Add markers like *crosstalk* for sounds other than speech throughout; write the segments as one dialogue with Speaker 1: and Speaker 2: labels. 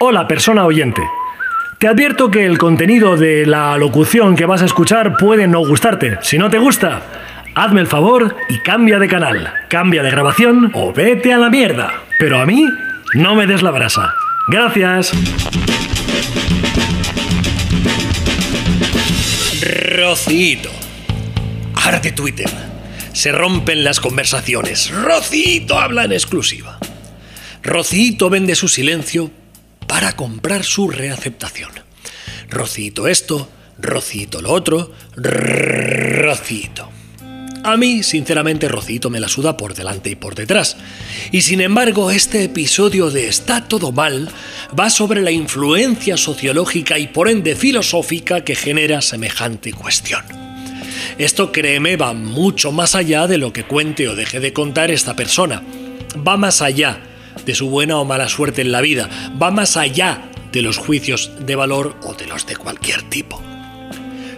Speaker 1: Hola, persona oyente. Te advierto que el contenido de la locución que vas a escuchar puede no gustarte. Si no te gusta, hazme el favor y cambia de canal, cambia de grabación o vete a la mierda. Pero a mí, no me des la brasa. Gracias.
Speaker 2: Rocito. Arde Twitter. Se rompen las conversaciones. Rocito habla en exclusiva. Rocito vende su silencio para comprar su reaceptación. Rocito esto, Rocito lo otro, Rocito. A mí, sinceramente, Rocito me la suda por delante y por detrás. Y sin embargo, este episodio de Está todo mal va sobre la influencia sociológica y por ende filosófica que genera semejante cuestión. Esto, créeme, va mucho más allá de lo que cuente o deje de contar esta persona. Va más allá de su buena o mala suerte en la vida, va más allá de los juicios de valor o de los de cualquier tipo.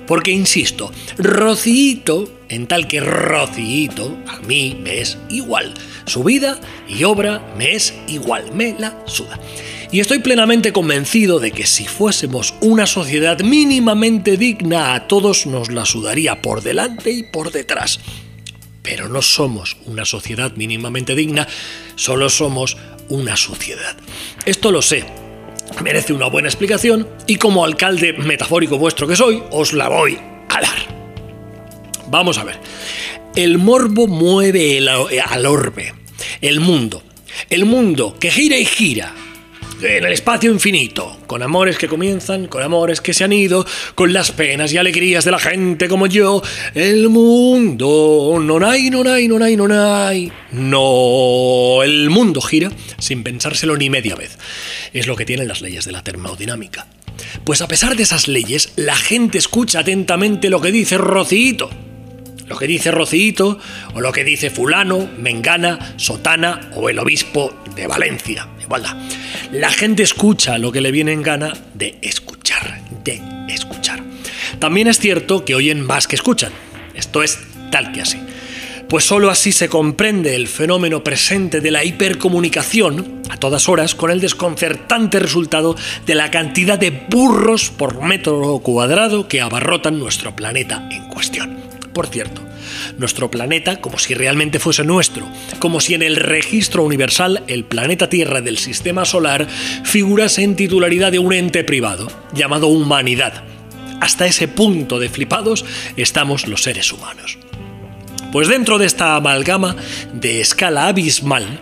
Speaker 2: Porque, insisto, Rocito, en tal que Rocito, a mí me es igual. Su vida y obra me es igual, me la suda. Y estoy plenamente convencido de que si fuésemos una sociedad mínimamente digna, a todos nos la sudaría por delante y por detrás. Pero no somos una sociedad mínimamente digna, solo somos una sociedad. Esto lo sé, merece una buena explicación y como alcalde metafórico vuestro que soy, os la voy a dar. Vamos a ver. El morbo mueve el, al orbe, el mundo. El mundo que gira y gira, en el espacio infinito, con amores que comienzan, con amores que se han ido, con las penas y alegrías de la gente como yo, el mundo, no hay, no hay, no hay, no hay. No, el mundo gira sin pensárselo ni media vez. Es lo que tienen las leyes de la termodinámica. Pues a pesar de esas leyes, la gente escucha atentamente lo que dice Rocito lo que dice Rocito o lo que dice fulano, Mengana, Sotana o el obispo de Valencia. Igualdad. La gente escucha lo que le viene en gana de escuchar, de escuchar. También es cierto que oyen más que escuchan. Esto es tal que así. Pues sólo así se comprende el fenómeno presente de la hipercomunicación a todas horas con el desconcertante resultado de la cantidad de burros por metro cuadrado que abarrotan nuestro planeta en cuestión. Por cierto, nuestro planeta, como si realmente fuese nuestro, como si en el registro universal el planeta Tierra del Sistema Solar figurase en titularidad de un ente privado, llamado humanidad. Hasta ese punto de flipados estamos los seres humanos. Pues dentro de esta amalgama de escala abismal,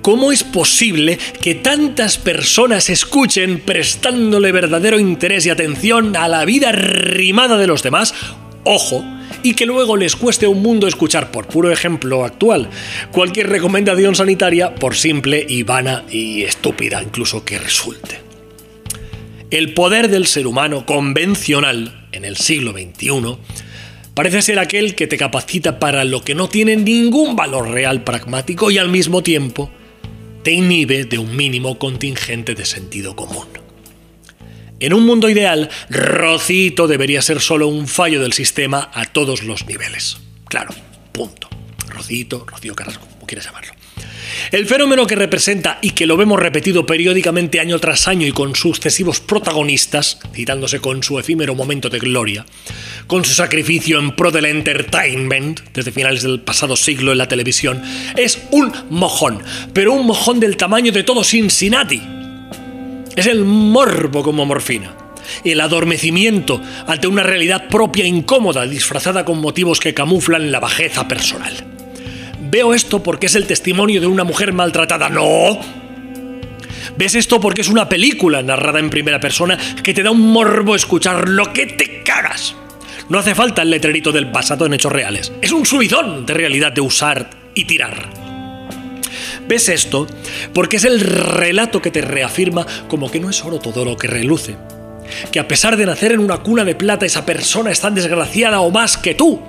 Speaker 2: ¿Cómo es posible que tantas personas escuchen prestándole verdadero interés y atención a la vida rimada de los demás? Ojo, y que luego les cueste un mundo escuchar, por puro ejemplo actual, cualquier recomendación sanitaria, por simple y vana y estúpida incluso que resulte. El poder del ser humano convencional en el siglo XXI parece ser aquel que te capacita para lo que no tiene ningún valor real pragmático y al mismo tiempo te inhibe de un mínimo contingente de sentido común. En un mundo ideal, Rocito debería ser solo un fallo del sistema a todos los niveles. Claro, punto. Rocito, Rocío Carrasco, como quieras llamarlo. El fenómeno que representa y que lo vemos repetido periódicamente año tras año y con sucesivos protagonistas, citándose con su efímero momento de gloria, con su sacrificio en pro del entertainment desde finales del pasado siglo en la televisión, es un mojón, pero un mojón del tamaño de todo Cincinnati es el morbo como morfina. El adormecimiento ante una realidad propia incómoda, disfrazada con motivos que camuflan la bajeza personal. Veo esto porque es el testimonio de una mujer maltratada. No. Ves esto porque es una película narrada en primera persona que te da un morbo escuchar lo que te cagas. No hace falta el letrerito del basado en hechos reales. Es un subidón de realidad de usar y tirar. Ves esto porque es el relato que te reafirma como que no es oro todo lo que reluce. Que a pesar de nacer en una cuna de plata esa persona es tan desgraciada o más que tú.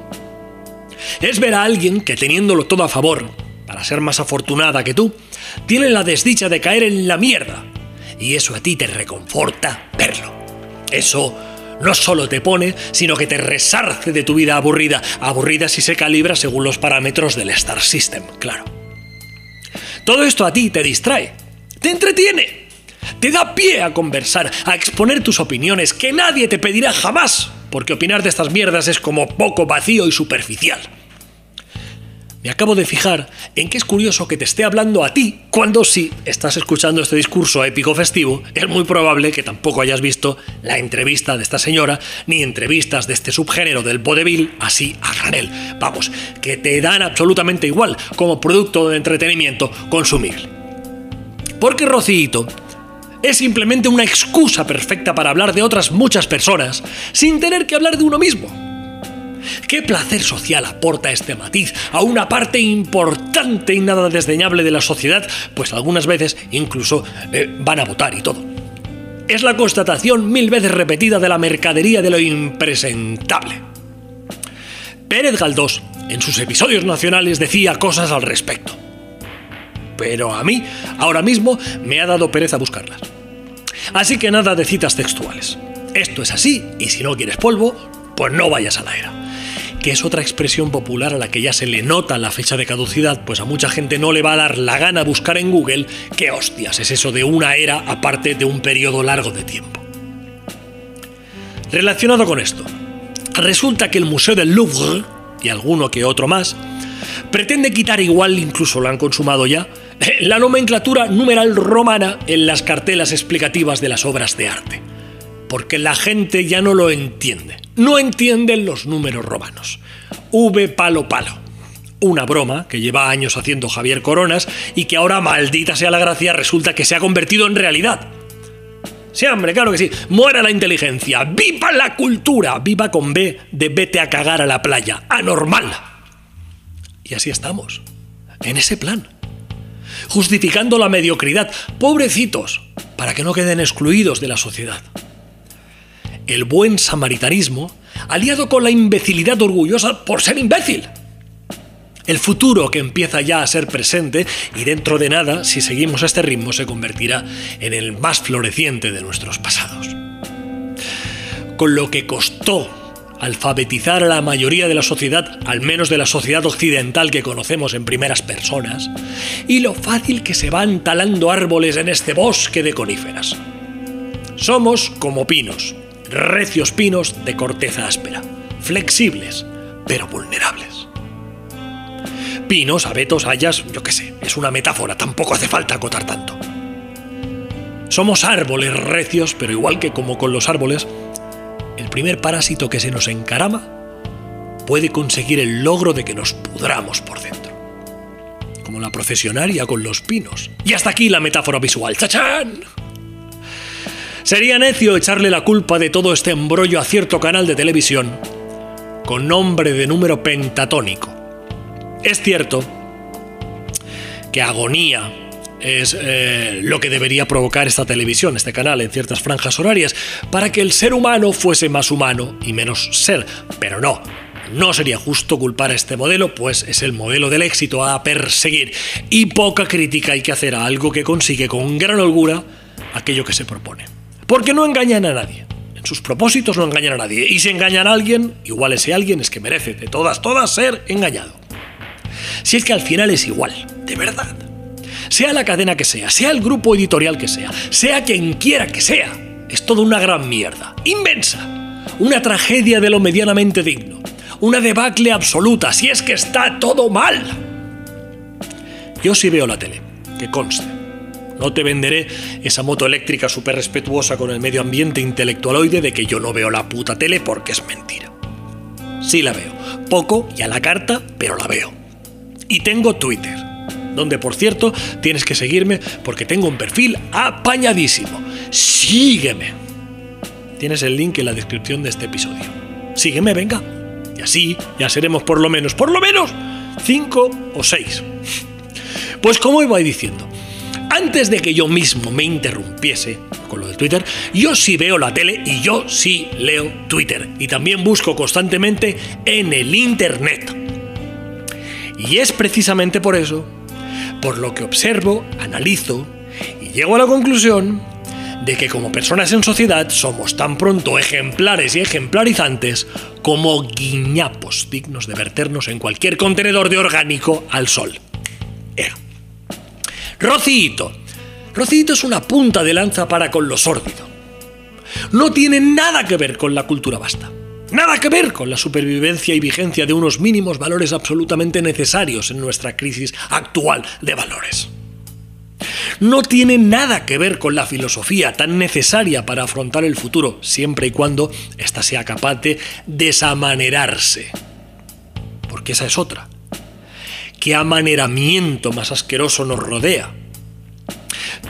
Speaker 2: Es ver a alguien que teniéndolo todo a favor, para ser más afortunada que tú, tiene la desdicha de caer en la mierda. Y eso a ti te reconforta verlo. Eso no solo te pone, sino que te resarce de tu vida aburrida, aburrida si se calibra según los parámetros del Star System, claro. Todo esto a ti te distrae, te entretiene, te da pie a conversar, a exponer tus opiniones, que nadie te pedirá jamás, porque opinar de estas mierdas es como poco vacío y superficial. Me acabo de fijar en que es curioso que te esté hablando a ti cuando si estás escuchando este discurso épico festivo, es muy probable que tampoco hayas visto la entrevista de esta señora ni entrevistas de este subgénero del vodevil así a granel. Vamos, que te dan absolutamente igual como producto de entretenimiento consumible. Porque Rocito es simplemente una excusa perfecta para hablar de otras muchas personas sin tener que hablar de uno mismo. ¿Qué placer social aporta este matiz a una parte importante y nada desdeñable de la sociedad? Pues algunas veces incluso eh, van a votar y todo. Es la constatación mil veces repetida de la mercadería de lo impresentable. Pérez Galdós, en sus episodios nacionales, decía cosas al respecto. Pero a mí, ahora mismo, me ha dado pereza buscarlas. Así que nada de citas textuales. Esto es así, y si no quieres polvo, pues no vayas a la era que es otra expresión popular a la que ya se le nota la fecha de caducidad, pues a mucha gente no le va a dar la gana buscar en Google qué hostias es eso de una era aparte de un periodo largo de tiempo. Relacionado con esto, resulta que el Museo del Louvre, y alguno que otro más, pretende quitar igual, incluso lo han consumado ya, *laughs* la nomenclatura numeral romana en las cartelas explicativas de las obras de arte porque la gente ya no lo entiende. No entienden los números romanos. V palo palo. Una broma que lleva años haciendo Javier Coronas y que ahora, maldita sea la gracia, resulta que se ha convertido en realidad. Sí, hombre, claro que sí. Muera la inteligencia. ¡Viva la cultura! ¡Viva con B de vete a cagar a la playa! ¡Anormal! Y así estamos. En ese plan. Justificando la mediocridad. Pobrecitos. Para que no queden excluidos de la sociedad el buen samaritanismo, aliado con la imbecilidad orgullosa por ser imbécil. El futuro que empieza ya a ser presente y dentro de nada, si seguimos este ritmo, se convertirá en el más floreciente de nuestros pasados. Con lo que costó alfabetizar a la mayoría de la sociedad, al menos de la sociedad occidental que conocemos en primeras personas, y lo fácil que se van talando árboles en este bosque de coníferas. Somos como pinos, recios pinos de corteza áspera, flexibles, pero vulnerables. Pinos, abetos, hayas, yo qué sé, es una metáfora, tampoco hace falta acotar tanto. Somos árboles recios, pero igual que como con los árboles, el primer parásito que se nos encarama puede conseguir el logro de que nos pudramos por dentro. Como la procesionaria con los pinos. Y hasta aquí la metáfora visual. ¡Chachán! Sería necio echarle la culpa de todo este embrollo a cierto canal de televisión con nombre de número pentatónico. Es cierto que agonía es eh, lo que debería provocar esta televisión, este canal, en ciertas franjas horarias, para que el ser humano fuese más humano y menos ser. Pero no, no sería justo culpar a este modelo, pues es el modelo del éxito a perseguir. Y poca crítica hay que hacer a algo que consigue con gran holgura aquello que se propone. Porque no engañan a nadie. En sus propósitos no engañan a nadie. Y si engañan a alguien, igual ese alguien es que merece de todas, todas ser engañado. Si es que al final es igual, de verdad. Sea la cadena que sea, sea el grupo editorial que sea, sea quien quiera que sea, es toda una gran mierda, inmensa. Una tragedia de lo medianamente digno. Una debacle absoluta, si es que está todo mal. Yo sí veo la tele, que conste. No te venderé esa moto eléctrica súper respetuosa con el medio ambiente intelectualoide de que yo no veo la puta tele porque es mentira. Sí la veo. Poco y a la carta, pero la veo. Y tengo Twitter, donde por cierto tienes que seguirme porque tengo un perfil apañadísimo. Sígueme. Tienes el link en la descripción de este episodio. Sígueme, venga. Y así ya seremos por lo menos, por lo menos, cinco o seis. Pues como iba diciendo, antes de que yo mismo me interrumpiese con lo de Twitter, yo sí veo la tele y yo sí leo Twitter. Y también busco constantemente en el Internet. Y es precisamente por eso, por lo que observo, analizo y llego a la conclusión de que como personas en sociedad somos tan pronto ejemplares y ejemplarizantes como guiñapos dignos de verternos en cualquier contenedor de orgánico al sol. Rocito, Rocito es una punta de lanza para con lo sórdido. No tiene nada que ver con la cultura basta. Nada que ver con la supervivencia y vigencia de unos mínimos valores absolutamente necesarios en nuestra crisis actual de valores. No tiene nada que ver con la filosofía tan necesaria para afrontar el futuro, siempre y cuando ésta sea capaz de desamanerarse. Porque esa es otra. ¿Qué amaneramiento más asqueroso nos rodea?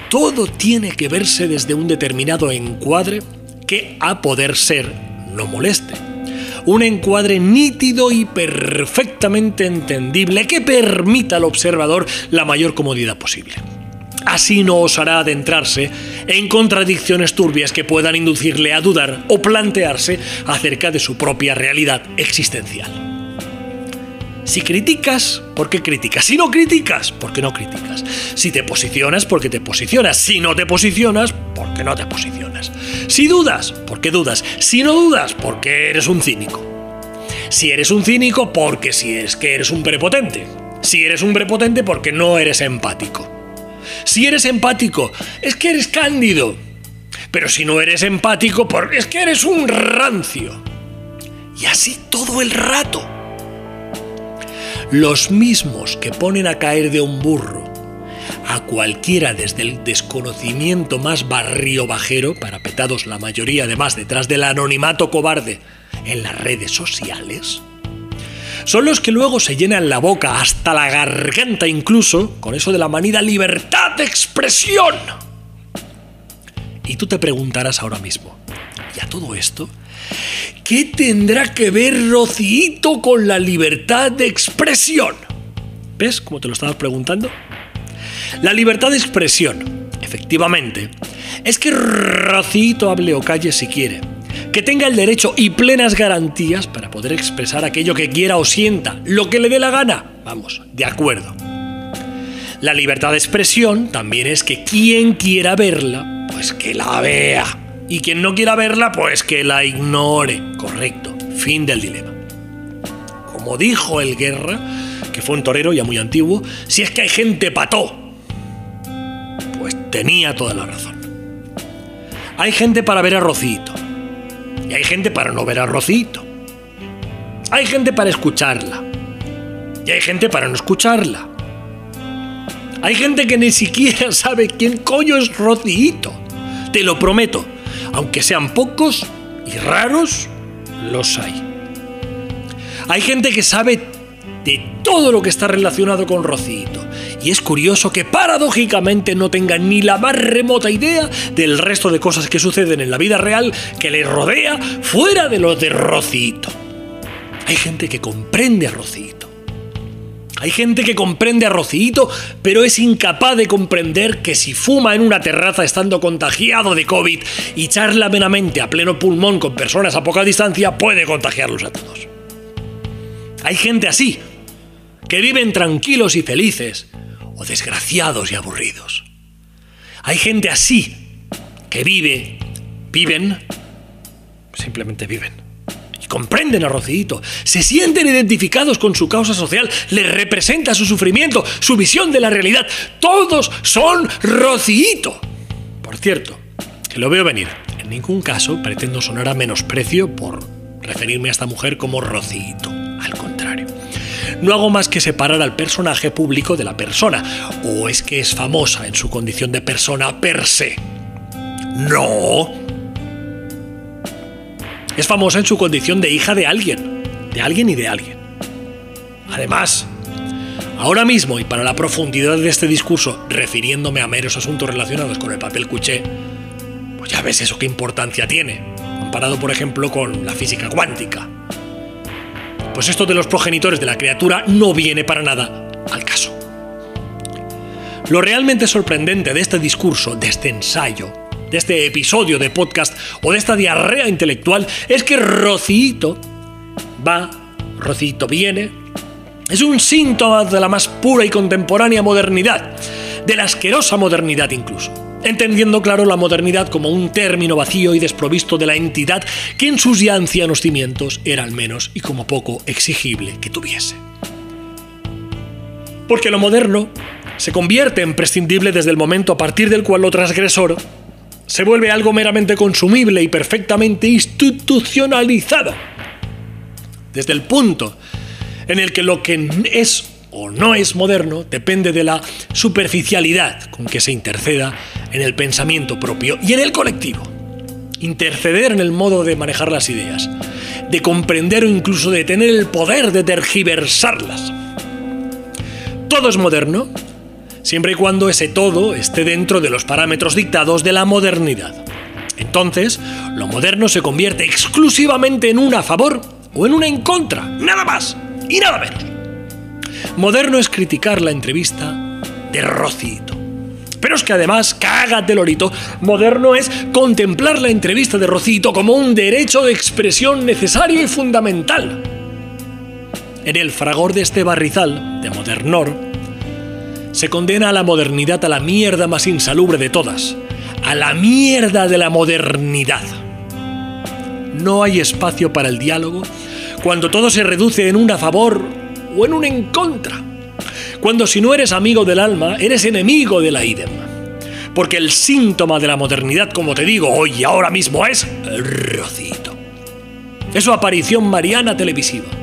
Speaker 2: Todo tiene que verse desde un determinado encuadre que, a poder ser, no moleste. Un encuadre nítido y perfectamente entendible que permita al observador la mayor comodidad posible. Así no osará adentrarse en contradicciones turbias que puedan inducirle a dudar o plantearse acerca de su propia realidad existencial. Si criticas, ¿por qué criticas? Si no criticas, ¿por qué no criticas? Si te posicionas, ¿por qué te posicionas? Si no te posicionas, ¿por qué no te posicionas? Si dudas, ¿por qué dudas? Si no dudas, ¿por qué eres un cínico? Si eres un cínico, porque si es que eres un prepotente. Si eres un prepotente, porque no eres empático. Si eres empático, es que eres cándido. Pero si no eres empático, es que eres un rancio. Y así todo el rato. Los mismos que ponen a caer de un burro a cualquiera desde el desconocimiento más barrio bajero, parapetados la mayoría además detrás del anonimato cobarde en las redes sociales, son los que luego se llenan la boca hasta la garganta incluso con eso de la manida libertad de expresión. Y tú te preguntarás ahora mismo, ¿y a todo esto? ¿Qué tendrá que ver Rocito con la libertad de expresión? ¿Ves cómo te lo estabas preguntando? La libertad de expresión, efectivamente, es que Rocito hable o calle si quiere, que tenga el derecho y plenas garantías para poder expresar aquello que quiera o sienta, lo que le dé la gana. Vamos, de acuerdo. La libertad de expresión también es que quien quiera verla, pues que la vea. Y quien no quiera verla, pues que la ignore. Correcto. Fin del dilema. Como dijo el Guerra, que fue un torero ya muy antiguo, si es que hay gente pató, pues tenía toda la razón. Hay gente para ver a Rocito y hay gente para no ver a Rocito. Hay gente para escucharla. Y hay gente para no escucharla. Hay gente que ni siquiera sabe quién coño es Rocito. Te lo prometo. Aunque sean pocos y raros, los hay. Hay gente que sabe de todo lo que está relacionado con Rocito. Y es curioso que paradójicamente no tenga ni la más remota idea del resto de cosas que suceden en la vida real que le rodea fuera de lo de Rocito. Hay gente que comprende a Rocito. Hay gente que comprende a Rocito, pero es incapaz de comprender que si fuma en una terraza estando contagiado de COVID y charla meramente a pleno pulmón con personas a poca distancia, puede contagiarlos a todos. Hay gente así, que viven tranquilos y felices, o desgraciados y aburridos. Hay gente así que vive, viven, simplemente viven. Comprenden a Rocito, se sienten identificados con su causa social, les representa su sufrimiento, su visión de la realidad. Todos son Rocito. Por cierto, que lo veo venir. En ningún caso pretendo sonar a menosprecio por referirme a esta mujer como Rocito. Al contrario no hago más que separar al personaje público de la persona. ¿O es que es famosa en su condición de persona per se? No. Es famosa en su condición de hija de alguien. De alguien y de alguien. Además, ahora mismo y para la profundidad de este discurso, refiriéndome a meros asuntos relacionados con el papel cuché, pues ya ves eso qué importancia tiene, comparado por ejemplo con la física cuántica pues esto de los progenitores de la criatura no viene para nada al caso. Lo realmente sorprendente de este discurso, de este ensayo, de este episodio de podcast o de esta diarrea intelectual es que Rocito va, Rocito viene, es un síntoma de la más pura y contemporánea modernidad, de la asquerosa modernidad incluso entendiendo claro la modernidad como un término vacío y desprovisto de la entidad que en sus ya ancianos cimientos era al menos y como poco exigible que tuviese. Porque lo moderno se convierte en prescindible desde el momento a partir del cual lo transgresor se vuelve algo meramente consumible y perfectamente institucionalizado. Desde el punto en el que lo que es o no es moderno depende de la superficialidad con que se interceda en el pensamiento propio y en el colectivo. Interceder en el modo de manejar las ideas, de comprender o incluso de tener el poder de tergiversarlas. Todo es moderno siempre y cuando ese todo esté dentro de los parámetros dictados de la modernidad. Entonces, lo moderno se convierte exclusivamente en una a favor o en una en contra, nada más y nada menos. Moderno es criticar la entrevista de Rocito. Pero es que además, cágate lorito, moderno es contemplar la entrevista de Rocito como un derecho de expresión necesario y fundamental. En el fragor de este barrizal de Modernor, se condena a la modernidad a la mierda más insalubre de todas, a la mierda de la modernidad. No hay espacio para el diálogo cuando todo se reduce en un a favor o en un en contra. Cuando si no eres amigo del alma, eres enemigo de la idem. Porque el síntoma de la modernidad, como te digo hoy y ahora mismo, es el rocito. Es su aparición mariana televisiva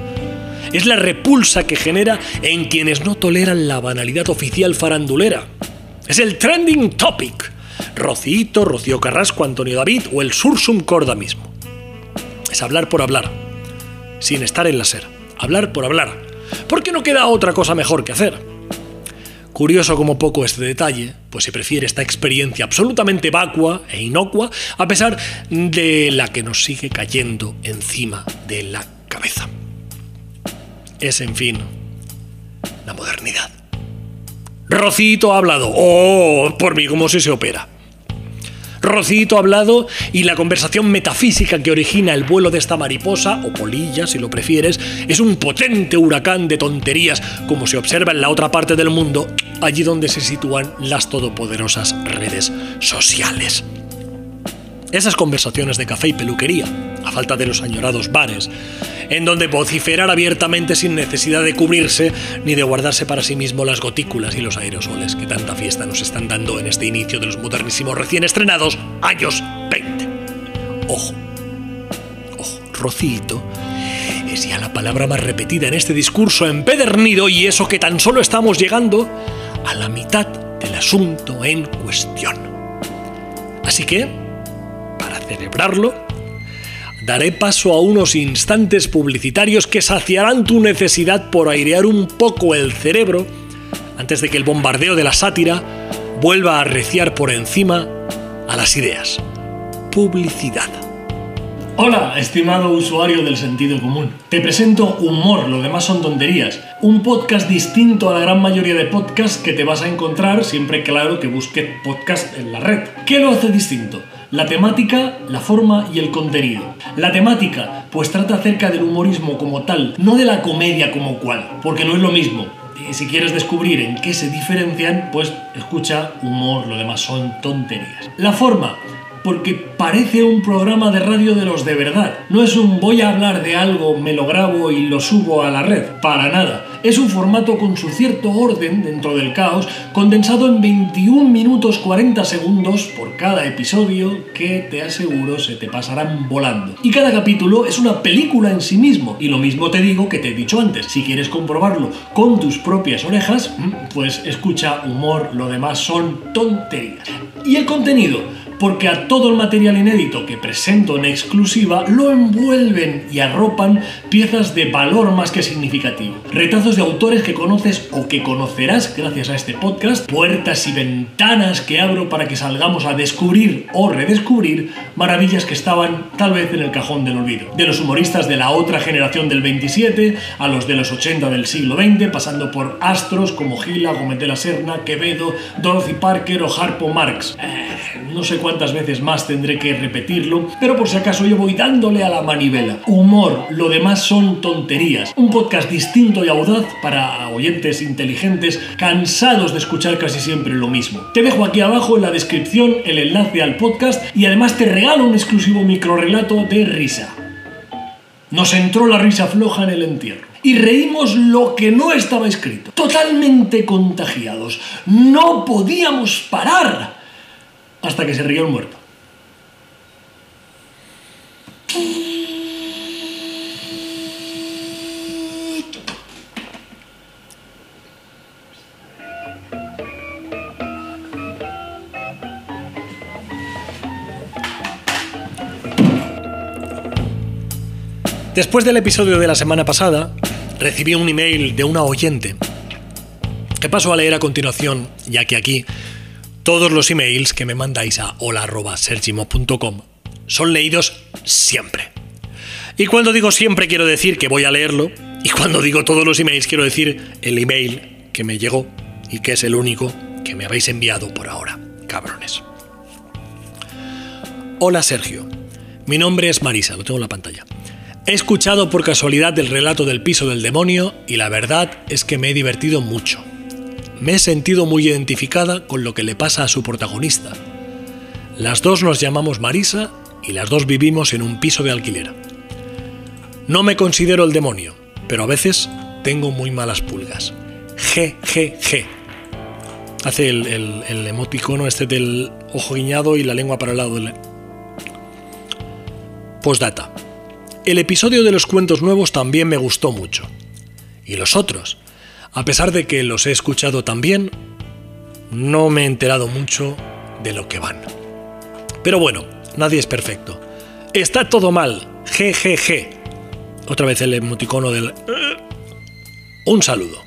Speaker 2: es la repulsa que genera en quienes no toleran la banalidad oficial farandulera. Es el trending topic. Rocito, Rocío Carrasco, Antonio David o el Sursum Corda mismo. Es hablar por hablar, sin estar en la ser. Hablar por hablar. Porque no queda otra cosa mejor que hacer. Curioso como poco este detalle, pues se prefiere esta experiencia absolutamente vacua e inocua, a pesar de la que nos sigue cayendo encima de la cabeza es, en fin, la modernidad. Rocito ha hablado. Oh, por mí, cómo se se opera. Rocito ha hablado y la conversación metafísica que origina el vuelo de esta mariposa, o polilla si lo prefieres, es un potente huracán de tonterías como se observa en la otra parte del mundo, allí donde se sitúan las todopoderosas redes sociales. Esas conversaciones de café y peluquería, a falta de los añorados bares, en donde vociferar abiertamente sin necesidad de cubrirse ni de guardarse para sí mismo las gotículas y los aerosoles que tanta fiesta nos están dando en este inicio de los modernísimos recién estrenados años 20. Ojo, ojo, Rocito es ya la palabra más repetida en este discurso empedernido y eso que tan solo estamos llegando a la mitad del asunto en cuestión. Así que, celebrarlo, daré paso a unos instantes publicitarios que saciarán tu necesidad por airear un poco el cerebro antes de que el bombardeo de la sátira vuelva a arreciar por encima a las ideas. Publicidad.
Speaker 1: Hola, estimado usuario del sentido común. Te presento Humor, lo demás son tonterías. Un podcast distinto a la gran mayoría de podcasts que te vas a encontrar siempre claro que busques podcast en la red. ¿Qué lo hace distinto? La temática, la forma y el contenido. La temática, pues trata acerca del humorismo como tal, no de la comedia como cual, porque no es lo mismo. Y si quieres descubrir en qué se diferencian, pues escucha humor, lo demás son tonterías. La forma, porque parece un programa de radio de los de verdad. No es un voy a hablar de algo, me lo grabo y lo subo a la red. Para nada. Es un formato con su cierto orden dentro del caos, condensado en 21 minutos 40 segundos por cada episodio que te aseguro se te pasarán volando. Y cada capítulo es una película en sí mismo. Y lo mismo te digo que te he dicho antes. Si quieres comprobarlo con tus propias orejas, mm, pues escucha humor, lo demás son tonterías. Y el contenido porque a todo el material inédito que presento en exclusiva lo envuelven y arropan piezas de valor más que significativo. De autores que conoces o que conocerás gracias a este podcast, puertas y ventanas que abro para que salgamos a descubrir o redescubrir maravillas que estaban tal vez en el cajón del olvido. De los humoristas de la otra generación del 27 a los de los 80 del siglo XX, pasando por astros como Gila, Gómez de la Serna, Quevedo, Dorothy Parker o Harpo Marx. Eh, no sé cuántas veces más tendré que repetirlo, pero por si acaso yo voy dándole a la manivela. Humor, lo demás son tonterías. Un podcast distinto y audaz para oyentes inteligentes cansados de escuchar casi siempre lo mismo. Te dejo aquí abajo en la descripción el enlace al podcast y además te regalo un exclusivo microrelato de risa. Nos entró la risa floja en el entierro. y reímos lo que no estaba escrito. Totalmente contagiados. No podíamos parar hasta que se rió el muerto.
Speaker 2: Después del episodio de la semana pasada, recibí un email de una oyente que paso a leer a continuación, ya que aquí todos los emails que me mandáis a hola.sergimo.com son leídos siempre. Y cuando digo siempre quiero decir que voy a leerlo, y cuando digo todos los emails quiero decir el email que me llegó y que es el único que me habéis enviado por ahora, cabrones. Hola Sergio, mi nombre es Marisa, lo tengo en la pantalla. He escuchado por casualidad el relato del piso del demonio y la verdad es que me he divertido mucho. Me he sentido muy identificada con lo que le pasa a su protagonista. Las dos nos llamamos Marisa y las dos vivimos en un piso de alquiler. No me considero el demonio, pero a veces tengo muy malas pulgas. G, G, G. Hace el, el emoticono este del ojo guiñado y la lengua para el lado del... Postdata. El episodio de los cuentos nuevos también me gustó mucho. Y los otros, a pesar de que los he escuchado también, no me he enterado mucho de lo que van. Pero bueno, nadie es perfecto. Está todo mal. GGG. Otra vez el emoticono del... Eh, un saludo.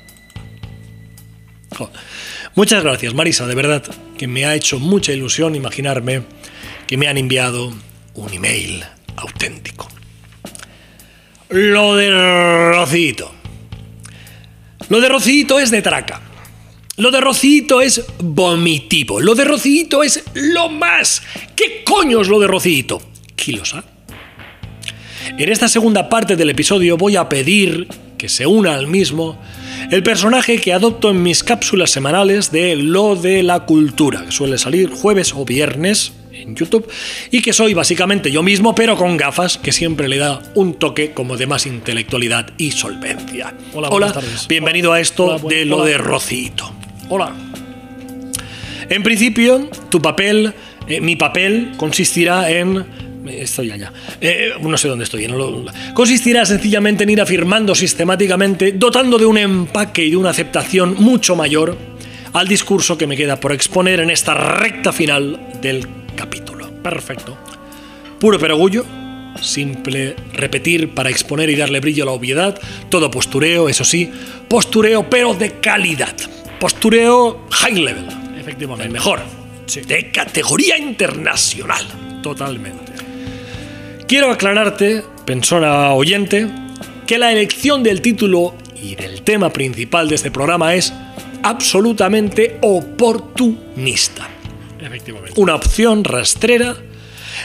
Speaker 2: Muchas gracias, Marisa, de verdad, que me ha hecho mucha ilusión imaginarme que me han enviado un email auténtico. Lo de Rocito. Lo de Rocito es de traca. Lo de Rocito es vomitivo. Lo de Rocito es lo más. ¿Qué coño es lo de Rocito? Kilosa. En esta segunda parte del episodio voy a pedir que se una al mismo el personaje que adopto en mis cápsulas semanales de Lo de la Cultura, que suele salir jueves o viernes en YouTube y que soy básicamente yo mismo, pero con gafas, que siempre le da un toque como de más intelectualidad y solvencia.
Speaker 1: Hola,
Speaker 2: Hola
Speaker 1: tardes.
Speaker 2: bienvenido a esto
Speaker 1: Hola,
Speaker 2: de lo de Rocito.
Speaker 1: Hola.
Speaker 2: En principio, tu papel, eh, mi papel, consistirá en. Estoy allá. Eh, no sé dónde estoy. no lo- consistirá sencillamente en ir afirmando sistemáticamente, dotando de un empaque y de una aceptación mucho mayor al discurso que me queda por exponer en esta recta final del capítulo.
Speaker 1: Perfecto.
Speaker 2: Puro perogullo, simple repetir para exponer y darle brillo a la obviedad, todo postureo, eso sí, postureo pero de calidad. Postureo high level,
Speaker 1: Efectivamente.
Speaker 2: el mejor, de categoría internacional.
Speaker 1: Totalmente.
Speaker 2: Quiero aclararte, persona oyente, que la elección del título y del tema principal de este programa es absolutamente oportunista.
Speaker 1: Efectivamente.
Speaker 2: una opción rastrera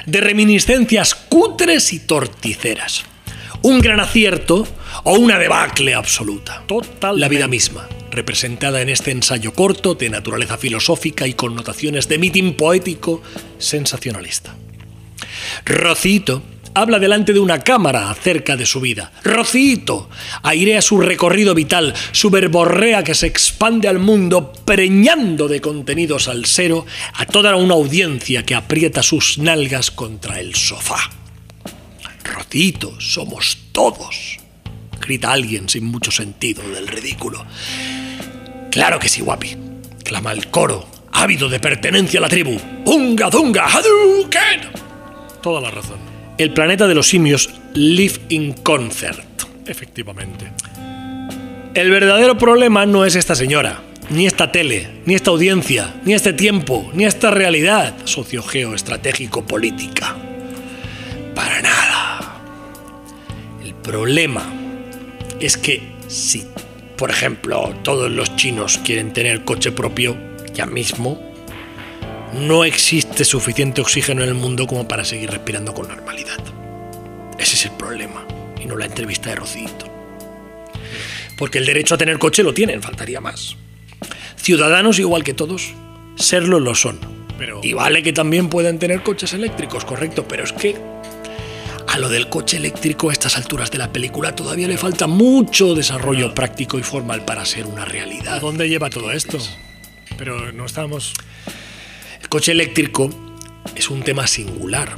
Speaker 2: de reminiscencias cutres y torticeras. Un gran acierto o una debacle absoluta.
Speaker 1: Totalmente.
Speaker 2: La vida misma, representada en este ensayo corto de naturaleza filosófica y connotaciones de mitin poético sensacionalista. Rocito habla delante de una cámara acerca de su vida. Rocito airea su recorrido vital, su verborrea que se expande al mundo, preñando de contenido salsero a toda una audiencia que aprieta sus nalgas contra el sofá. Rocito, somos todos, grita alguien sin mucho sentido del ridículo. Claro que sí, guapi, clama el coro, ávido de pertenencia a la tribu. ¡Unga, dunga, hadouken!
Speaker 1: Toda la razón.
Speaker 2: El planeta de los simios live in concert.
Speaker 1: Efectivamente.
Speaker 2: El verdadero problema no es esta señora, ni esta tele, ni esta audiencia, ni este tiempo, ni esta realidad sociogeoestratégico-política. Para nada. El problema es que si, por ejemplo, todos los chinos quieren tener coche propio ya mismo, no existe suficiente oxígeno en el mundo como para seguir respirando con normalidad. Ese es el problema, y no la entrevista de Rocito. Porque el derecho a tener coche lo tienen, faltaría más. Ciudadanos igual que todos, serlo lo son.
Speaker 1: Pero-
Speaker 2: Y vale que también pueden tener coches eléctricos, correcto, pero es que A lo del coche eléctrico a estas alturas de la película todavía le falta mucho desarrollo práctico y formal para ser una realidad.
Speaker 1: ¿A dónde lleva todo esto? Pero no estamos...
Speaker 2: El coche eléctrico es un tema singular,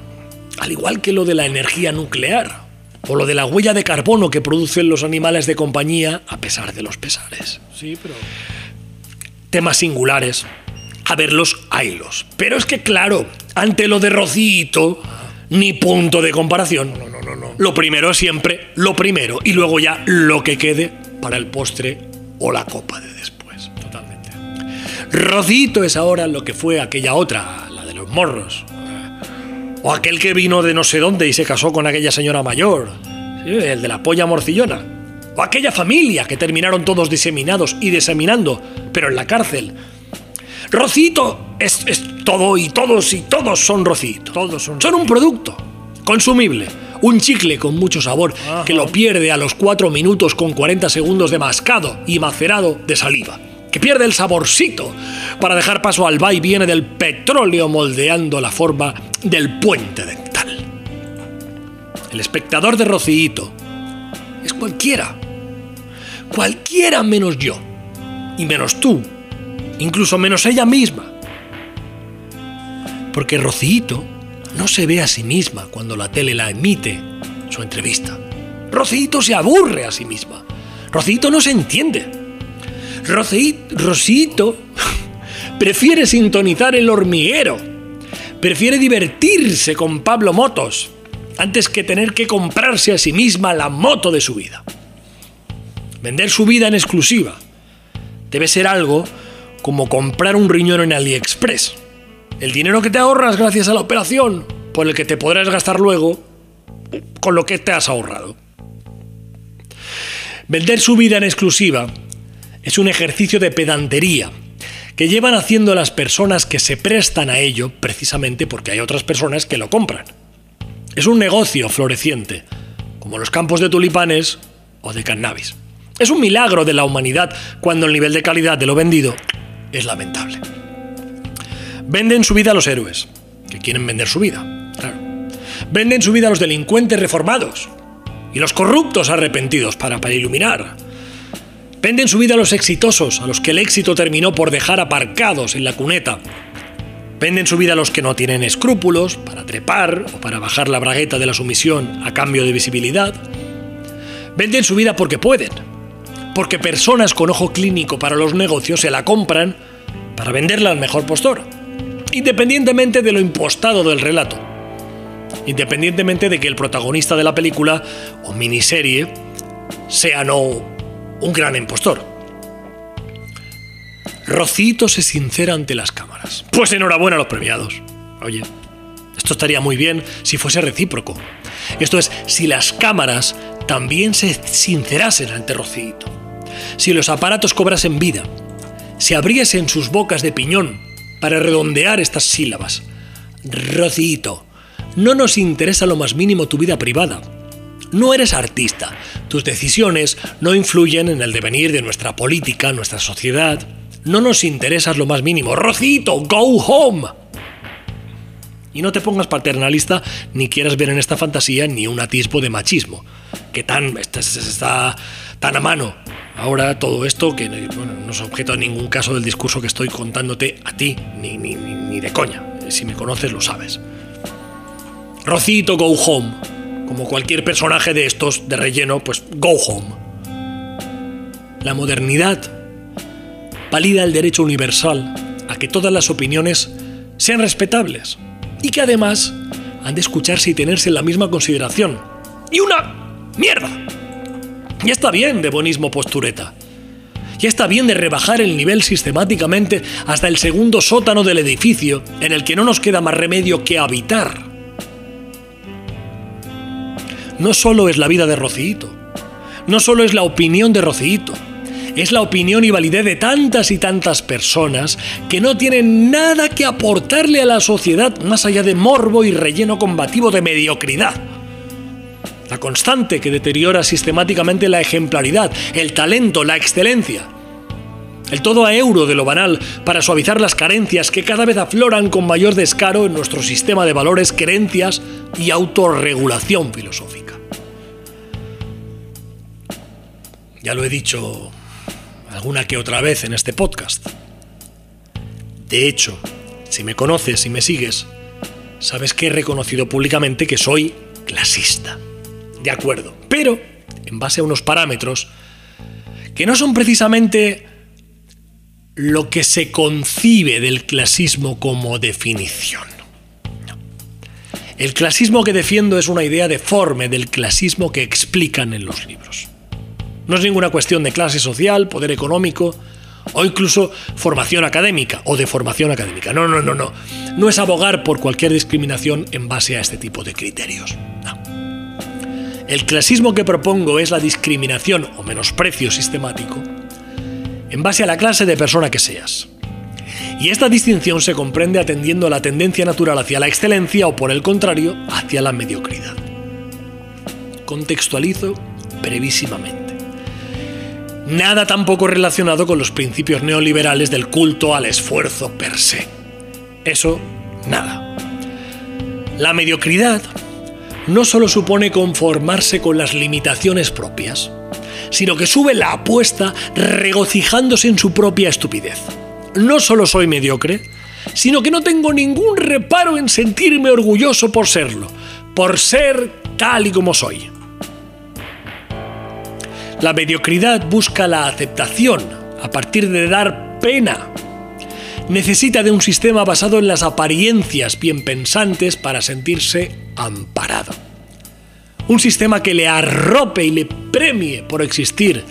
Speaker 2: al igual que lo de la energía nuclear o lo de la huella de carbono que producen los animales de compañía a pesar de los pesares.
Speaker 1: Sí, pero...
Speaker 2: Temas singulares. A verlos, haylos. Pero es que claro, ante lo de Rocito, ni punto de comparación.
Speaker 1: No, no, no, no.
Speaker 2: Lo primero siempre, lo primero, y luego ya lo que quede para el postre o la copa de. Rocito es ahora lo que fue aquella otra, la de los morros. O aquel que vino de no sé dónde y se casó con aquella señora mayor. Sí, el de la polla morcillona. O aquella familia que terminaron todos diseminados y diseminando, pero en la cárcel. Rocito es, es todo y todos y todos son Rocito.
Speaker 1: Todos son
Speaker 2: Son un producto consumible. Un chicle con mucho sabor
Speaker 1: Ajá.
Speaker 2: que lo pierde a los 4 minutos con 40 segundos de mascado y macerado de saliva. Que pierde el saborcito para dejar paso al va y viene del petróleo moldeando la forma del puente dental. El espectador de Rocito es cualquiera. Cualquiera menos yo. Y menos tú. Incluso menos ella misma. Porque Rocito no se ve a sí misma cuando la tele la emite su entrevista. Rocito se aburre a sí misma. Rocito no se entiende. Rosito prefiere sintonizar el hormiguero. Prefiere divertirse con Pablo Motos antes que tener que comprarse a sí misma la moto de su vida. Vender su vida en exclusiva debe ser algo como comprar un riñón en AliExpress. El dinero que te ahorras gracias a la operación, por el que te podrás gastar luego con lo que te has ahorrado. Vender su vida en exclusiva es un ejercicio de pedantería que llevan haciendo las personas que se prestan a ello precisamente porque hay otras personas que lo compran. Es un negocio floreciente, como los campos de tulipanes o de cannabis. Es un milagro de la humanidad cuando el nivel de calidad de lo vendido es lamentable. Venden su vida a los héroes, que quieren vender su vida, claro. Venden su vida a los delincuentes reformados y los corruptos arrepentidos para, para iluminar. Venden su vida a los exitosos, a los que el éxito terminó por dejar aparcados en la cuneta. Venden su vida a los que no tienen escrúpulos para trepar o para bajar la bragueta de la sumisión a cambio de visibilidad. Venden su vida porque pueden, porque personas con ojo clínico para los negocios se la compran para venderla al mejor postor, independientemente de lo impostado del relato, independientemente de que el protagonista de la película o miniserie sea no un gran impostor. Rocito se sincera ante las cámaras. Pues enhorabuena a los premiados. Oye, esto estaría muy bien si fuese recíproco. Esto es, si las cámaras también se sincerasen ante Rocito. Si los aparatos cobrasen vida. Si abriesen sus bocas de piñón para redondear estas sílabas. Rocito, no nos interesa lo más mínimo tu vida privada. No eres artista. Tus decisiones no influyen en el devenir de nuestra política, nuestra sociedad. No nos interesas lo más mínimo. Rocito, go home. Y no te pongas paternalista ni quieras ver en esta fantasía ni un atisbo de machismo, que tan está, está tan a mano. Ahora todo esto que no es objeto de ningún caso del discurso que estoy contándote a ti, ni, ni, ni de coña. Si me conoces lo sabes. Rocito, go home. Como cualquier personaje de estos de relleno, pues go home. La modernidad valida el derecho universal a que todas las opiniones sean respetables y que además han de escucharse y tenerse en la misma consideración. Y una mierda. Ya está bien de bonismo postureta. Ya está bien de rebajar el nivel sistemáticamente hasta el segundo sótano del edificio en el que no nos queda más remedio que habitar. No solo es la vida de Rocito, no solo es la opinión de Rocito, es la opinión y validez de tantas y tantas personas que no tienen nada que aportarle a la sociedad más allá de morbo y relleno combativo de mediocridad. La constante que deteriora sistemáticamente la ejemplaridad, el talento, la excelencia. el todo a euro de lo banal para suavizar las carencias que cada vez afloran con mayor descaro en nuestro sistema de valores, creencias y autorregulación filosófica. Ya lo he dicho alguna que otra vez en este podcast. De hecho, si me conoces y me sigues, sabes que he reconocido públicamente que soy clasista. De acuerdo, pero en base a unos parámetros que no son precisamente lo que se concibe del clasismo como definición. El clasismo que defiendo es una idea deforme del clasismo que explican en los libros. No es ninguna cuestión de clase social, poder económico o incluso formación académica o de formación académica. No, no, no, no. No es abogar por cualquier discriminación en base a este tipo de criterios. No. El clasismo que propongo es la discriminación o menosprecio sistemático en base a la clase de persona que seas. Y esta distinción se comprende atendiendo a la tendencia natural hacia la excelencia o por el contrario hacia la mediocridad. Contextualizo brevísimamente. Nada tampoco relacionado con los principios neoliberales del culto al esfuerzo per se. Eso, nada. La mediocridad no solo supone conformarse con las limitaciones propias, sino que sube la apuesta regocijándose en su propia estupidez. No solo soy mediocre, sino que no tengo ningún reparo en sentirme orgulloso por serlo, por ser tal y como soy. La mediocridad busca la aceptación a partir de dar pena. Necesita de un sistema basado en las apariencias bien pensantes para sentirse amparado. Un sistema que le arrope y le premie por existir.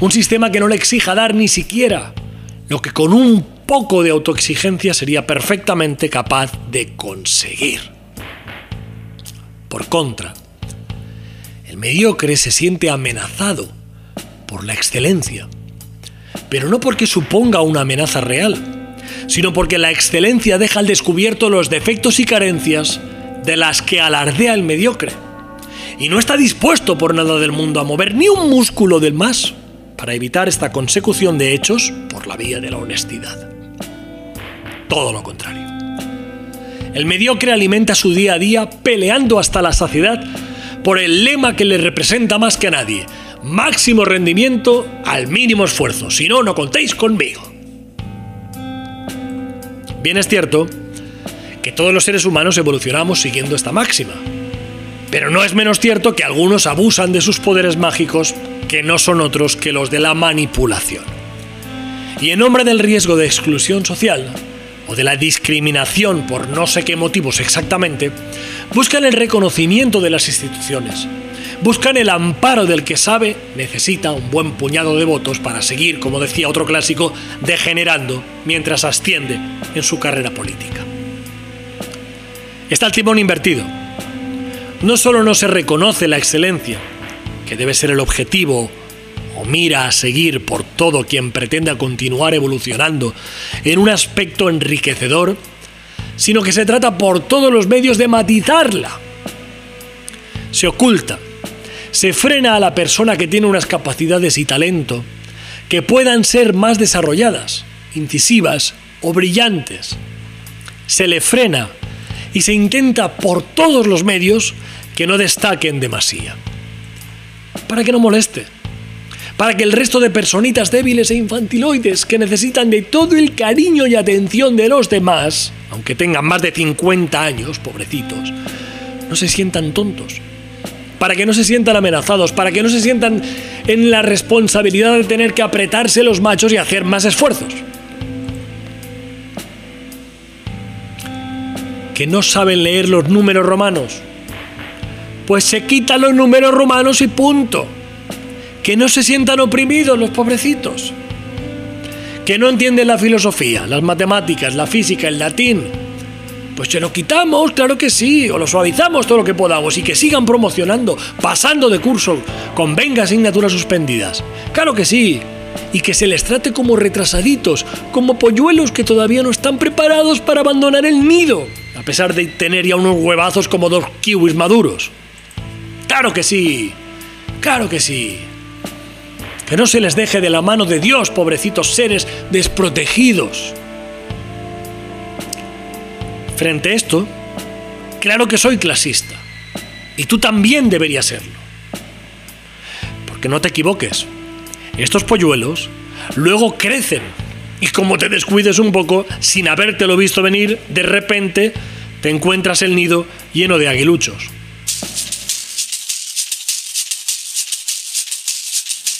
Speaker 2: Un sistema que no le exija dar ni siquiera lo que con un poco de autoexigencia sería perfectamente capaz de conseguir. Por contra, el mediocre se siente amenazado por la excelencia, pero no porque suponga una amenaza real, sino porque la excelencia deja al descubierto los defectos y carencias de las que alardea el mediocre y no está dispuesto por nada del mundo a mover ni un músculo del más para evitar esta consecución de hechos por la vía de la honestidad. Todo lo contrario. El mediocre alimenta su día a día peleando hasta la saciedad por el lema que le representa más que a nadie. Máximo rendimiento al mínimo esfuerzo, si no, no contéis conmigo. Bien es cierto que todos los seres humanos evolucionamos siguiendo esta máxima, pero no es menos cierto que algunos abusan de sus poderes mágicos, que no son otros que los de la manipulación. Y en nombre del riesgo de exclusión social, o de la discriminación por no sé qué motivos exactamente, buscan el reconocimiento de las instituciones, buscan el amparo del que sabe necesita un buen puñado de votos para seguir, como decía otro clásico, degenerando mientras asciende en su carrera política. Está el timón invertido no solo no se reconoce la excelencia, que debe ser el objetivo o mira a seguir por todo quien pretenda continuar evolucionando en un aspecto enriquecedor, sino que se trata por todos los medios de matizarla. Se oculta, se frena a la persona que tiene unas capacidades y talento que puedan ser más desarrolladas, incisivas o brillantes. Se le frena y se intenta por todos los medios que no destaquen demasía. Para que no moleste. Para que el resto de personitas débiles e infantiloides que necesitan de todo el cariño y atención de los demás, aunque tengan más de 50 años, pobrecitos, no se sientan tontos. Para que no se sientan amenazados, para que no se sientan en la responsabilidad de tener que apretarse los machos y hacer más esfuerzos. Que no saben leer los números romanos, pues se quitan los números romanos y punto. Que no se sientan oprimidos los pobrecitos. Que no entienden la filosofía, las matemáticas, la física, el latín. Pues se lo quitamos, claro que sí, o lo suavizamos todo lo que podamos y que sigan promocionando, pasando de curso, con venga asignaturas suspendidas. Claro que sí, y que se les trate como retrasaditos, como polluelos que todavía no están preparados para abandonar el nido, a pesar de tener ya unos huevazos como dos kiwis maduros. Claro que sí, claro que sí. Que no se les deje de la mano de Dios, pobrecitos seres desprotegidos. Frente a esto, claro que soy clasista. Y tú también deberías serlo. Porque no te equivoques. Estos polluelos luego crecen. Y como te descuides un poco, sin habértelo visto venir, de repente te encuentras el nido lleno de aguiluchos.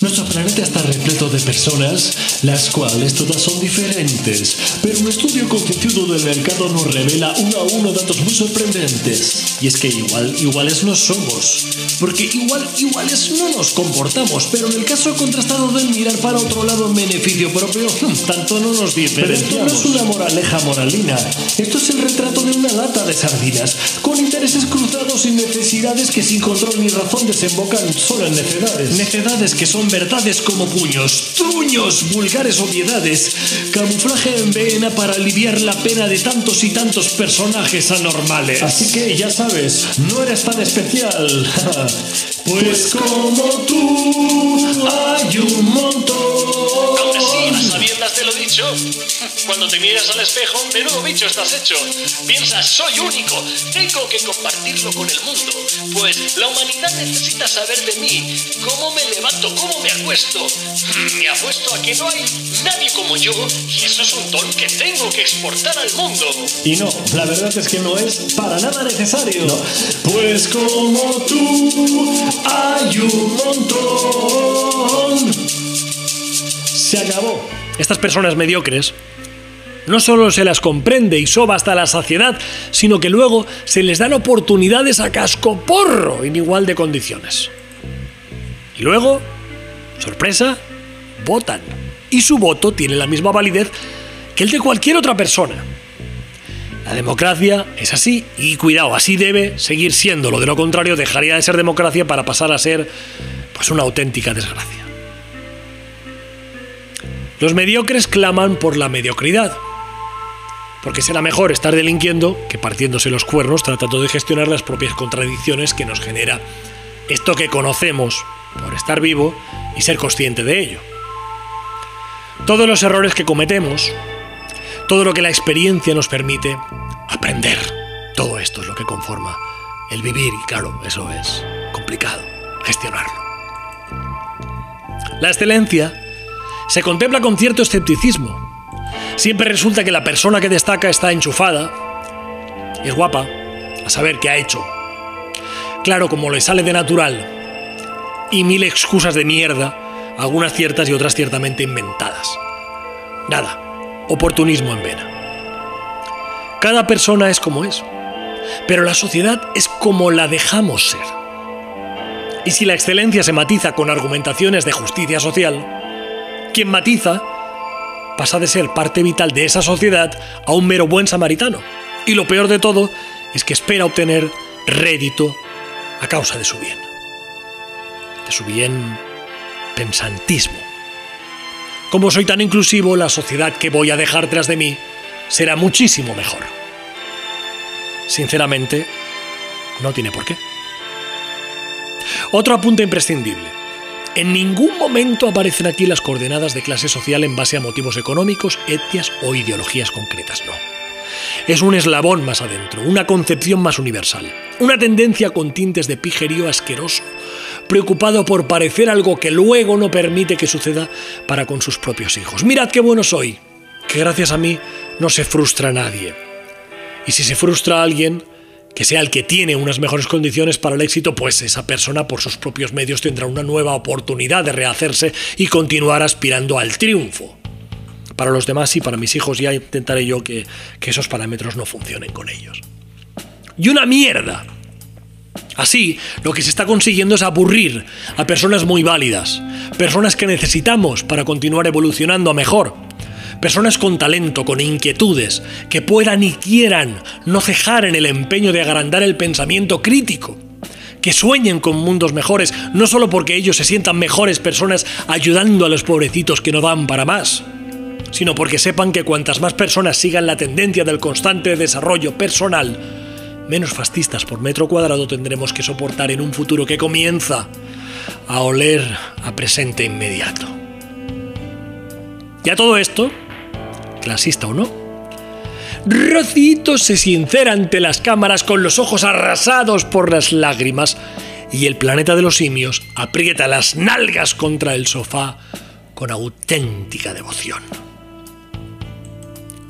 Speaker 3: Nuestro planeta está repleto de personas, las cuales todas son diferentes, pero un estudio concienzudo del mercado nos revela uno a uno datos muy sorprendentes. Y es que igual, iguales no somos, porque igual, iguales no nos comportamos, pero en el caso contrastado del mirar para otro lado en beneficio propio, *laughs* tanto no nos diferenciamos. Pero esto no es una moraleja moralina, esto es el retrato de una lata de sardinas, con intereses cruzados y necesidades que sin control ni razón desembocan solo en necedades.
Speaker 2: Necedades que son verdades como puños, truños, vulgares obviedades, camuflaje en vena para aliviar la pena de tantos y tantos personajes anormales.
Speaker 3: Así que ya sabes, no eres tan especial. *laughs* pues como tú hay un montón.
Speaker 2: A sabiendas de lo dicho, cuando te miras al espejo, menudo bicho estás hecho. Piensas, soy único, tengo que compartirlo con el mundo. Pues la humanidad necesita saber de mí, cómo me levanto, cómo me acuesto. Me apuesto a que no hay nadie como yo y eso es un don que tengo que exportar al mundo.
Speaker 3: Y no, la verdad es que no es para nada necesario. Pues como tú hay un montón. Se acabó.
Speaker 2: Estas personas mediocres no solo se las comprende y soba hasta la saciedad, sino que luego se les dan oportunidades a cascoporro en igual de condiciones. Y luego, sorpresa, votan. Y su voto tiene la misma validez que el de cualquier otra persona. La democracia es así y cuidado, así debe seguir siendo. Lo de lo contrario dejaría de ser democracia para pasar a ser pues una auténtica desgracia. Los mediocres claman por la mediocridad, porque será mejor estar delinquiendo que partiéndose los cuernos tratando de gestionar las propias contradicciones que nos genera esto que conocemos por estar vivo y ser consciente de ello. Todos los errores que cometemos, todo lo que la experiencia nos permite aprender, todo esto es lo que conforma el vivir y claro, eso es complicado, gestionarlo. La excelencia se contempla con cierto escepticismo. Siempre resulta que la persona que destaca está enchufada, es guapa, a saber qué ha hecho. Claro, como le sale de natural, y mil excusas de mierda, algunas ciertas y otras ciertamente inventadas. Nada, oportunismo en vena. Cada persona es como es, pero la sociedad es como la dejamos ser. Y si la excelencia se matiza con argumentaciones de justicia social, quien matiza pasa de ser parte vital de esa sociedad a un mero buen samaritano. Y lo peor de todo es que espera obtener rédito a causa de su bien. De su bien pensantismo. Como soy tan inclusivo, la sociedad que voy a dejar tras de mí será muchísimo mejor. Sinceramente, no tiene por qué. Otro apunte imprescindible. En ningún momento aparecen aquí las coordenadas de clase social en base a motivos económicos, etnias o ideologías concretas, no. Es un eslabón más adentro, una concepción más universal, una tendencia con tintes de pijerío asqueroso, preocupado por parecer algo que luego no permite que suceda para con sus propios hijos. Mirad qué bueno soy, que gracias a mí no se frustra nadie. Y si se frustra a alguien, que sea el que tiene unas mejores condiciones para el éxito, pues esa persona por sus propios medios tendrá una nueva oportunidad de rehacerse y continuar aspirando al triunfo. Para los demás y para mis hijos ya intentaré yo que, esos parámetros no funcionen con ellos. Y una mierda. Así, lo que se está consiguiendo es aburrir a personas muy válidas, personas que necesitamos para continuar evolucionando a mejor, personas con talento, con inquietudes, que puedan y quieran no cejar en el empeño de agrandar el pensamiento crítico, que sueñen con mundos mejores, no solo porque ellos se sientan mejores personas ayudando a los pobrecitos que no dan para más, sino porque sepan que cuantas más personas sigan la tendencia del constante desarrollo personal, menos fascistas por metro cuadrado tendremos que soportar en un futuro que comienza a oler a presente inmediato. Y a todo esto, clasista o no, Rocito se sincera ante las cámaras con los ojos arrasados por las lágrimas y el planeta de los simios aprieta las nalgas contra el sofá con auténtica devoción.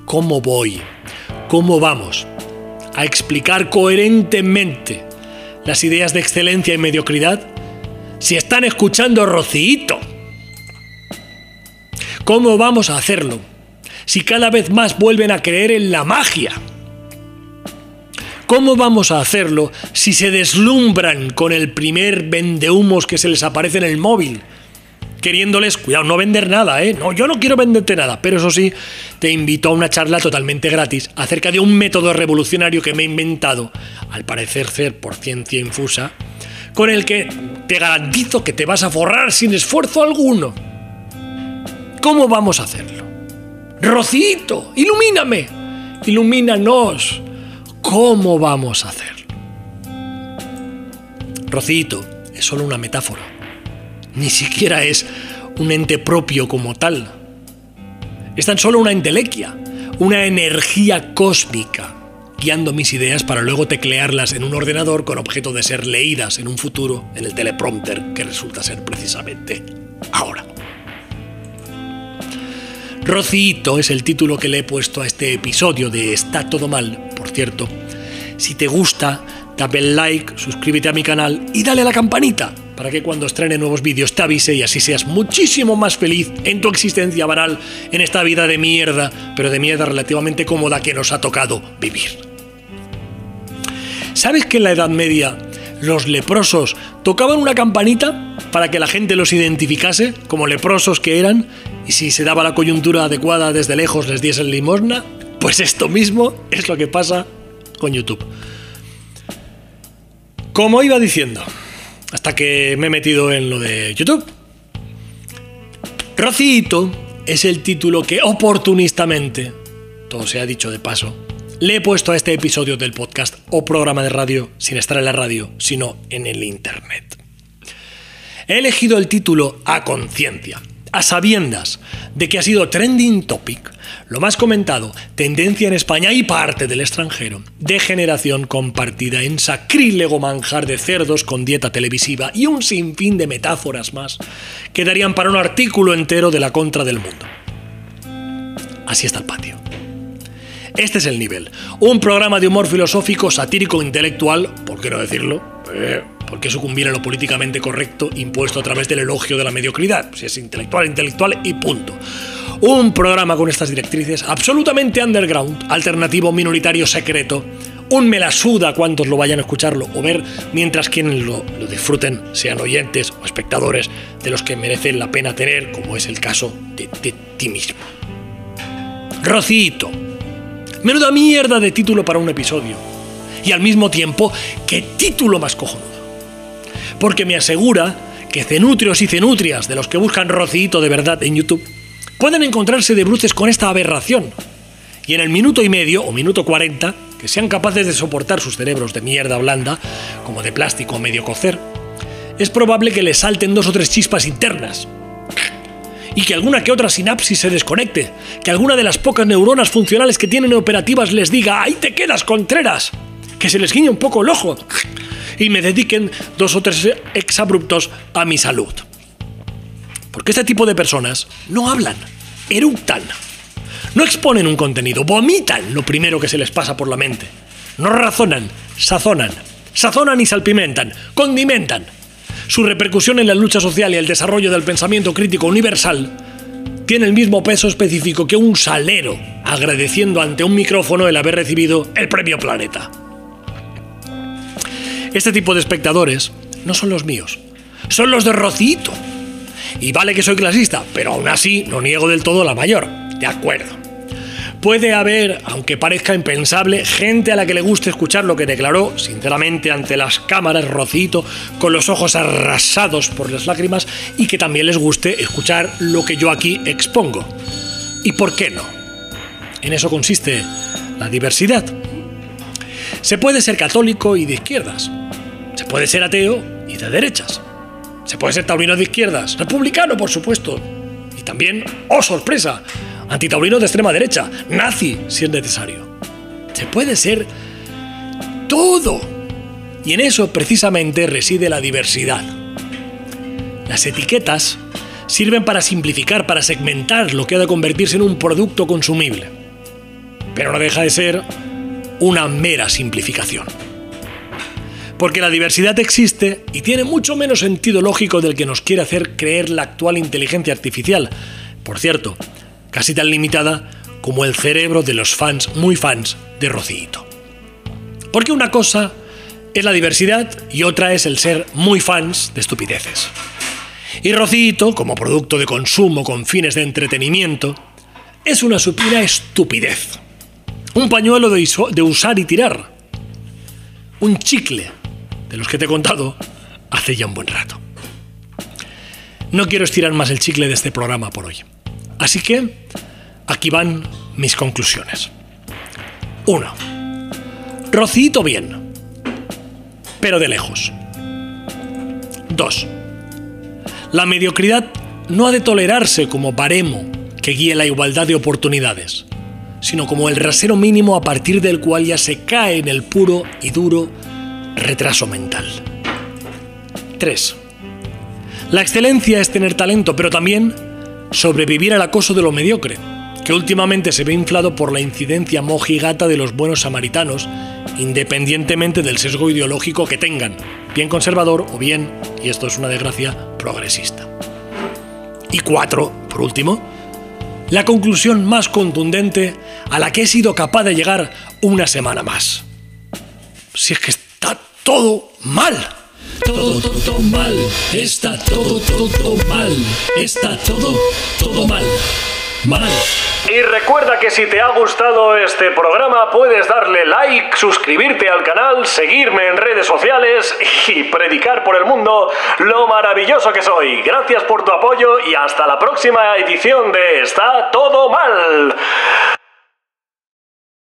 Speaker 2: ¿Cómo voy? ¿Cómo vamos? A explicar coherentemente las ideas de excelencia y mediocridad si están escuchando Rocito. ¿Cómo vamos a hacerlo si cada vez más vuelven a creer en la magia? ¿Cómo vamos a hacerlo si se deslumbran con el primer vendehumos que se les aparece en el móvil? Queriéndoles, cuidado, no vender nada, ¿eh? No, yo no quiero venderte nada, pero eso sí, te invito a una charla totalmente gratis acerca de un método revolucionario que me he inventado, al parecer ser por ciencia infusa, con el que te garantizo que te vas a forrar sin esfuerzo alguno. ¿Cómo vamos a hacerlo? Rocito, ilumíname, ilumínanos. ¿Cómo vamos a hacer? Rocito es solo una metáfora. Ni siquiera es un ente propio como tal. Es tan solo una entelequia, una energía cósmica, guiando mis ideas para luego teclearlas en un ordenador con objeto de ser leídas en un futuro en el teleprompter que resulta ser precisamente ahora. Rocito es el título que le he puesto a este episodio de Está todo mal, por cierto. Si te gusta, dale el like, suscríbete a mi canal y dale a la campanita para que cuando estrene nuevos vídeos te avise y así seas muchísimo más feliz en tu existencia varal en esta vida de mierda, pero de mierda relativamente cómoda que nos ha tocado vivir. ¿Sabes que en la Edad Media los leprosos tocaban una campanita para que la gente los identificase como leprosos que eran y si se daba la coyuntura adecuada desde lejos les diesen limosna, pues esto mismo es lo que pasa con YouTube. Como iba diciendo, hasta que me he metido en lo de YouTube. Rocito es el título que oportunistamente, todo se ha dicho de paso, le he puesto a este episodio del podcast o programa de radio sin estar en la radio, sino en el Internet. He elegido el título a conciencia, a sabiendas de que ha sido trending topic, lo más comentado, tendencia en España y parte del extranjero, de generación compartida en sacrílego manjar de cerdos con dieta televisiva y un sinfín de metáforas más que darían para un artículo entero de la contra del mundo. Así está el patio. Este es el nivel. Un programa de humor filosófico, satírico, intelectual, ¿por qué no decirlo? Eh, porque sucumbir a lo políticamente correcto impuesto a través del elogio de la mediocridad. Si es intelectual, intelectual y punto. Un programa con estas directrices absolutamente underground, alternativo, minoritario, secreto. Un me la suda cuantos lo vayan a escucharlo o ver, mientras quienes lo, lo disfruten sean oyentes o espectadores de los que merecen la pena tener, como es el caso de, de ti mismo. Rocito. Menuda mierda de título para un episodio. Y al mismo tiempo, qué título más cojonudo. Porque me asegura que cenutrios y cenutrias de los que buscan Rocito de verdad en YouTube pueden encontrarse de bruces con esta aberración. Y en el minuto y medio o minuto cuarenta, que sean capaces de soportar sus cerebros de mierda blanda, como de plástico medio cocer, es probable que les salten dos o tres chispas internas. Y que alguna que otra sinapsis se desconecte, que alguna de las pocas neuronas funcionales que tienen operativas les diga, ¡ahí te quedas, Contreras! Que se les guiñe un poco el ojo y me dediquen dos o tres exabruptos a mi salud. Porque este tipo de personas no hablan, eructan. No exponen un contenido, vomitan lo primero que se les pasa por la mente. No razonan, sazonan. Sazonan y salpimentan, condimentan. Su repercusión en la lucha social y el desarrollo del pensamiento crítico universal tiene el mismo peso específico que un salero agradeciendo ante un micrófono el haber recibido el premio Planeta. Este tipo de espectadores no son los míos, son los de Rocito. Y vale que soy clasista, pero aún así no niego del todo la mayor. De acuerdo. Puede haber, aunque parezca impensable, gente a la que le guste escuchar lo que declaró, sinceramente, ante las cámaras Rocito, con los ojos arrasados por las lágrimas, y que también les guste escuchar lo que yo aquí expongo. ¿Y por qué no? En eso consiste la diversidad. Se puede ser católico y de izquierdas. Se puede ser ateo y de derechas. Se puede ser taurino de izquierdas, republicano, por supuesto. Y también, oh sorpresa, antitaurino de extrema derecha, nazi, si es necesario. Se puede ser todo. Y en eso precisamente reside la diversidad. Las etiquetas sirven para simplificar, para segmentar lo que ha de convertirse en un producto consumible. Pero no deja de ser una mera simplificación. Porque la diversidad existe y tiene mucho menos sentido lógico del que nos quiere hacer creer la actual inteligencia artificial. Por cierto, casi tan limitada como el cerebro de los fans muy fans de Rocito. Porque una cosa es la diversidad y otra es el ser muy fans de estupideces. Y Rocito, como producto de consumo con fines de entretenimiento, es una supina estupidez. Un pañuelo de, de usar y tirar. Un chicle, de los que te he contado hace ya un buen rato. No quiero estirar más el chicle de este programa por hoy. Así que aquí van mis conclusiones. 1. Rocito bien, pero de lejos. 2. La mediocridad no ha de tolerarse como baremo que guíe la igualdad de oportunidades, sino como el rasero mínimo a partir del cual ya se cae en el puro y duro retraso mental. 3. La excelencia es tener talento, pero también sobrevivir al acoso de lo mediocre, que últimamente se ve inflado por la incidencia mojigata de los buenos samaritanos, independientemente del sesgo ideológico que tengan, bien conservador o bien, y esto es una desgracia, progresista. Y cuatro, por último, la conclusión más contundente a la que he sido capaz de llegar una semana más. Si es que todo mal.
Speaker 3: Todo, todo mal, está todo, todo mal, está todo, todo mal. Mal.
Speaker 1: Y recuerda que si te ha gustado este programa puedes darle like, suscribirte al canal, seguirme en redes sociales y predicar por el mundo lo maravilloso que soy. Gracias por tu apoyo y hasta la próxima edición de Está todo mal.